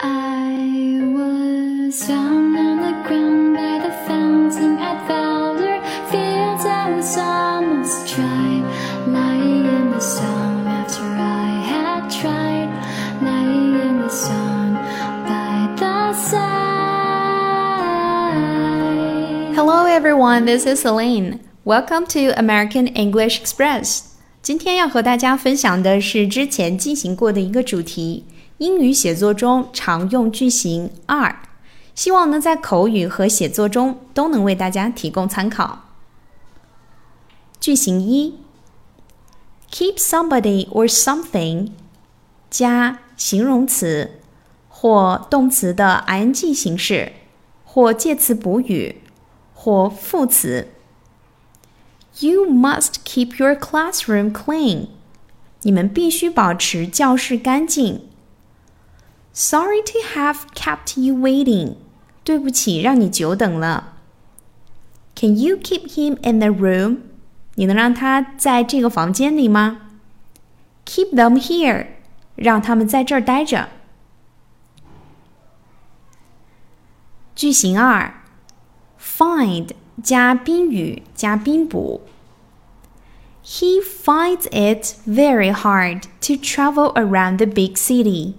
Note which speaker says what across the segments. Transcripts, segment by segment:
Speaker 1: I was down on the ground by the fountain at Valor Fields. I was almost dry, lying in the sun after I had tried, lying in the sun by the side.
Speaker 2: Hello everyone, this is Celine. Welcome to American English Express. 今天要和大家分享的是之前进行过的一个主题—— 英语写作中常用句型二。希望呢在口语和写作中都能为大家提供参考。句型一：keep somebody or something 加形容词或动词的 ing 形式，或介词补语，或副词。You must keep your classroom clean. 你们必须保持教室干净。Sorry to have kept you waiting. 对不起，让你久等了。Can you keep him in the room? 你能让他在这个房间里吗？Keep them here. 让他们在这儿待着。句型二，find 加宾语加宾补。He finds it very hard to travel around the big city.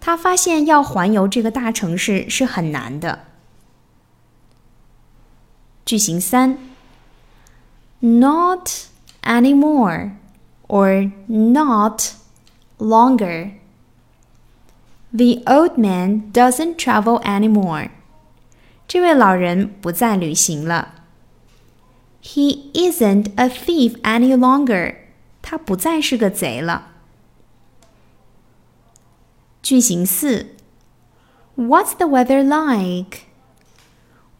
Speaker 2: 他发现要环游这个大城市是很难的。句型三，not anymore or not longer. The old man doesn't travel anymore. 这位老人不再旅行了。He isn't a thief any longer. 他不再是个贼了。 句型四，What's the weather like?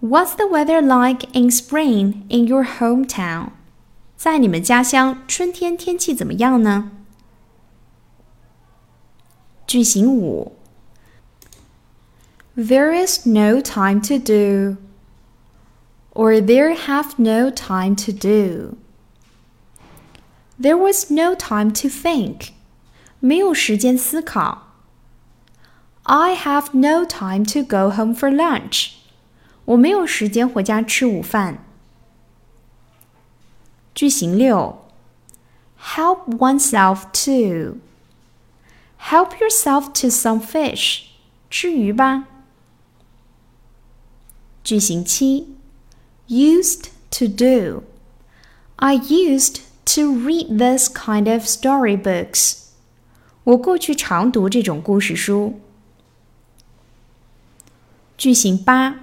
Speaker 2: What's the weather like in spring in your hometown? 在你们家乡春天天气怎么样呢？句型五。There is no time to do, or there have no time to do. There was no time to think. 没有时间思考。 I have no time to go home for lunch. 我没有时间回家吃午饭。句型六，Help oneself to. Help yourself to some fish. 吃鱼吧。句型七，used to do。I used to read this kind of storybooks。我过去常读这种故事书。 句型八，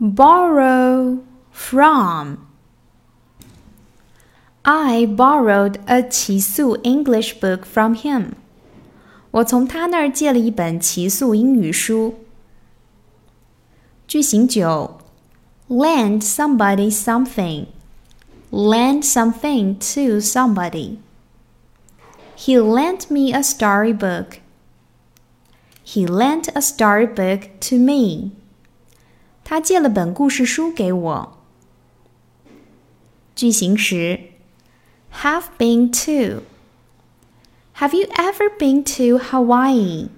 Speaker 2: borrow from。I borrowed a 齐素 English book from him。我从他那儿借了一本齐素英语书。句型九，lend somebody something。lend something to somebody. He lent me a storybook. He lent a storybook to me. 他借了本故事书给我。句型十，have been to。Have you ever been to Hawaii？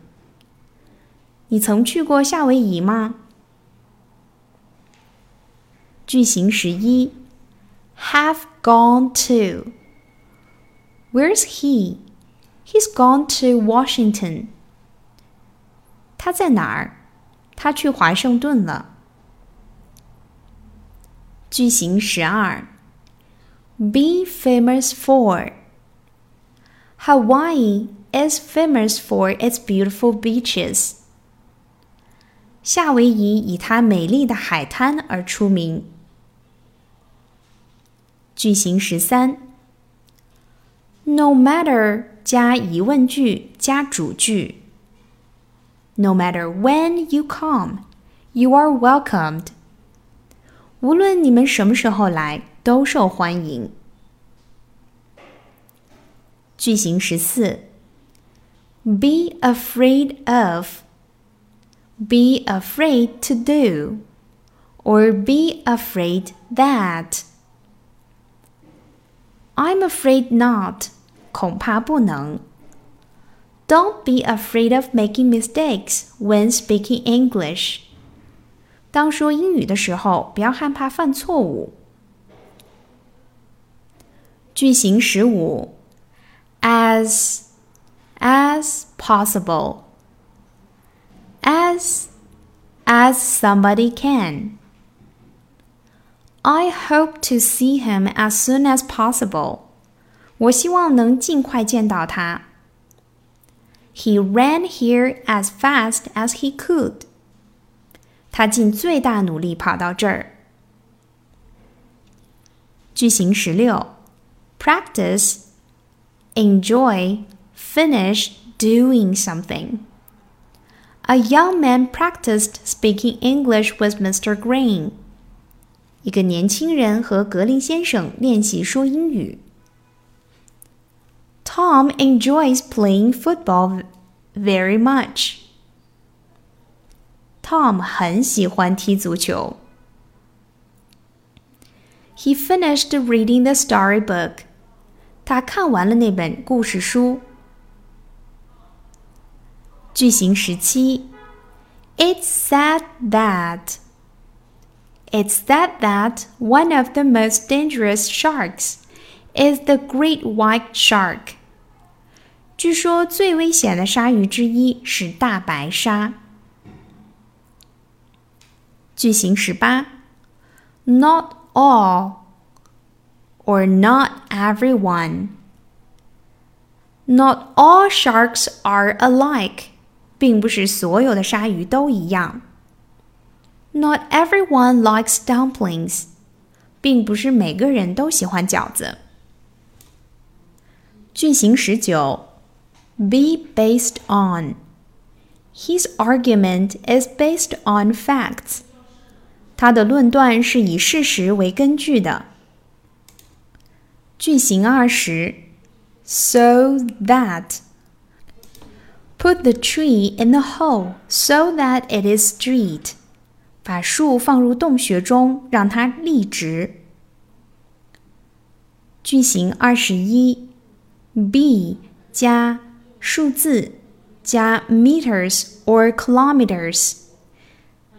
Speaker 2: 你曾去过夏威夷吗？句型十一，have gone to。Where's he? He's gone to Washington. 他在哪儿？他去华盛顿了。句型十二，be famous for。Hawaii is famous for its beautiful beaches. 夏威夷以它美丽的海滩而出名。句型十三，no matter 加疑问句加主句。No matter when you come, you are welcomed. 无论你们什么时候来，都受欢迎。句型十四，be afraid of。Be afraid to do, or be afraid that. I'm afraid not. 恐怕不能。 Don't be afraid of making mistakes when speaking English. 当说英语的时候，不要害怕犯错误。句型十五，as as possible, as as somebody can. I hope to see him as soon as possible. 我希望能尽快见到他。 He ran here as fast as he could. 他尽最大努力跑到这儿。句型十六，practice, enjoy, finish doing something. A young man practiced speaking English with Mr. Green. 一个年轻人和格林先生练习说英语。 Tom enjoys playing football very much. Tom 很喜欢踢足球。He finished reading the storybook. 他看完了那本故事书。句型十七，It's said that. It's said that one of the most dangerous sharks is the great white shark. 据说最危险的鲨鱼之一是大白鲨。句型十八，Not all or not everyone. Not all sharks are alike. 并不是所有的鲨鱼都一样。Not everyone likes dumplings. 并不是每个人都喜欢饺子。句型十九 ，be based on. His argument is based on facts. 他的论断是以事实为根据的。句型二十，so that put the tree in the hole so that it is straight，把树放入洞穴中，让它立直。句型二十一，be 加 数字加 meters or kilometers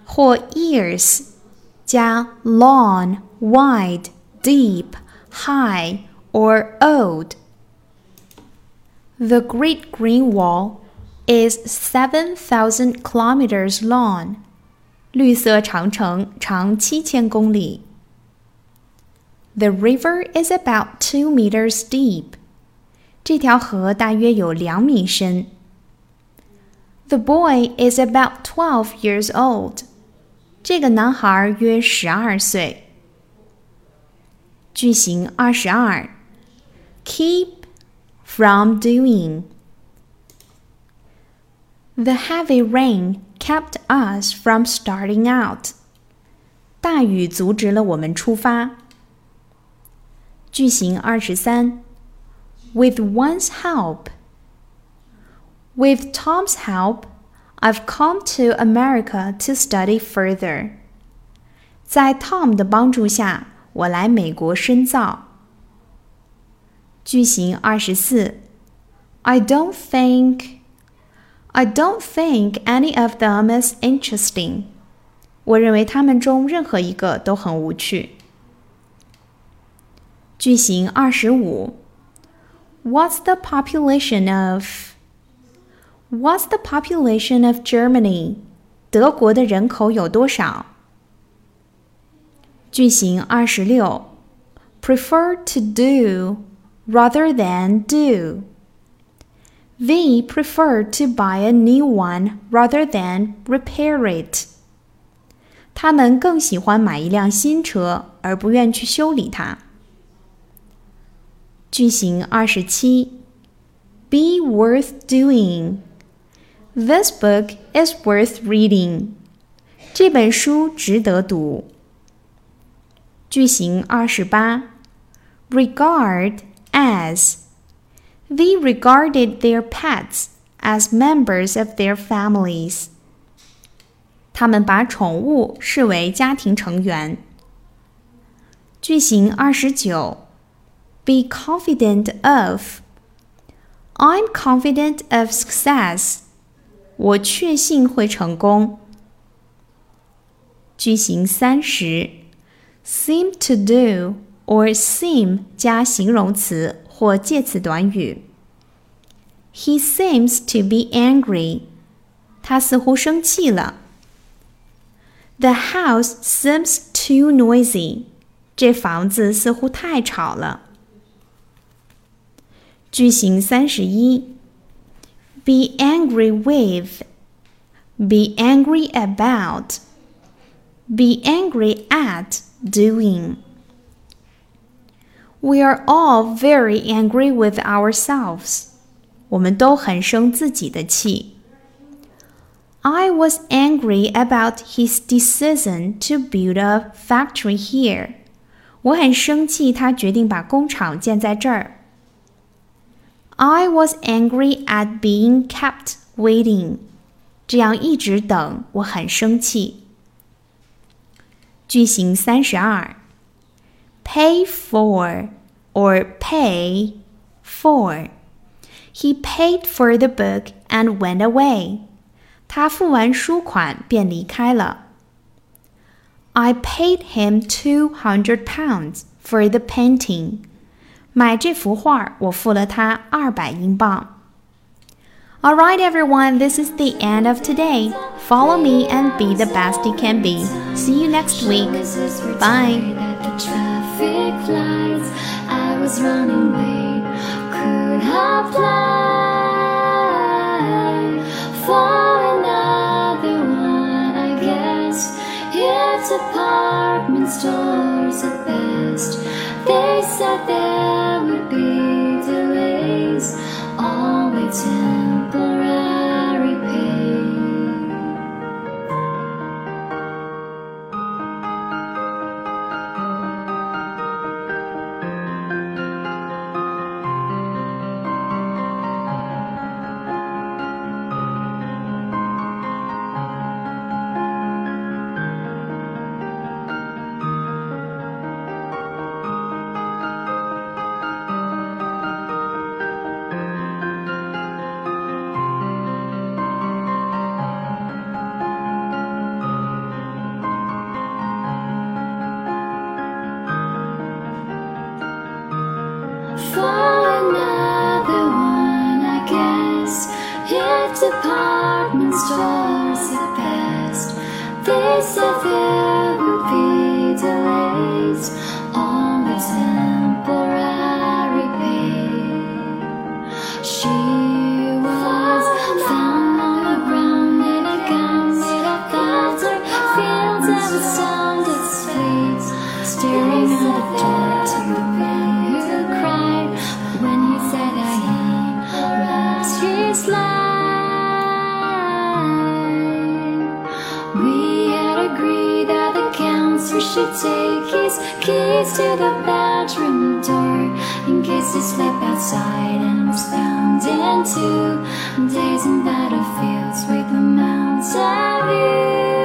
Speaker 2: 或 years。加 long, wide, deep, high, or old. The Great Green Wall is 7,000 kilometers long. 绿色长城长七千公里。The river is about two meters deep. 这条河大约有两米深。The boy is about twelve years old. 这个男孩约十二岁。句型二十二，keep from doing。The heavy rain kept us from starting out。大雨阻止了我们出发。句型二十三 ，with one's help。With Tom's help, I've come to America to study further. 在 Tom 的帮助下，我来美国深造。句型二十四，I don't think I don't think any of them is interesting. 我认为他们中任何一个都很无趣。句型二十五 ，What's the population of What's the population of Germany? 德国的人口有多少？句型二十六，prefer to do rather than do. They prefer to buy a new one rather than repair it. 他们更喜欢买一辆新车，而不愿去修理它。 句型二十七，be worth doing。this book is worth reading. 这本书值得读。句型二十八，regard as they regarded their pets as members of their families. 他们把宠物视为家庭成员。句型二十九 ，be confident of I'm confident of success. 我确信会成功。句型三十，seem to do or seem 加形容词或介词短语。He seems to be angry. 他似乎生气了。The house seems too noisy. 这房子似乎太吵了。 句型三十一，be angry with, be angry about, be angry at doing. We are all very angry with ourselves. 我们都很生自己的气。I was angry about his decision to build a factory here. 我很生气，他决定把工厂建在这儿。 I was angry at being kept waiting. 这样一直等，我很生气。句型三十二，pay for or pay for. He paid for the book and went away. 他付完书款便离开了。I paid him two hundred pounds for the painting. 买这幅画，我付了他二百英镑。Alright, everyone, this is the end of today. Follow me and be the best you can be. See you next week. Bye.
Speaker 1: department stores at best. They said there 见。Should take his keys to the bedroom door in case he slept outside and was found in two days in battlefields with the mountain view.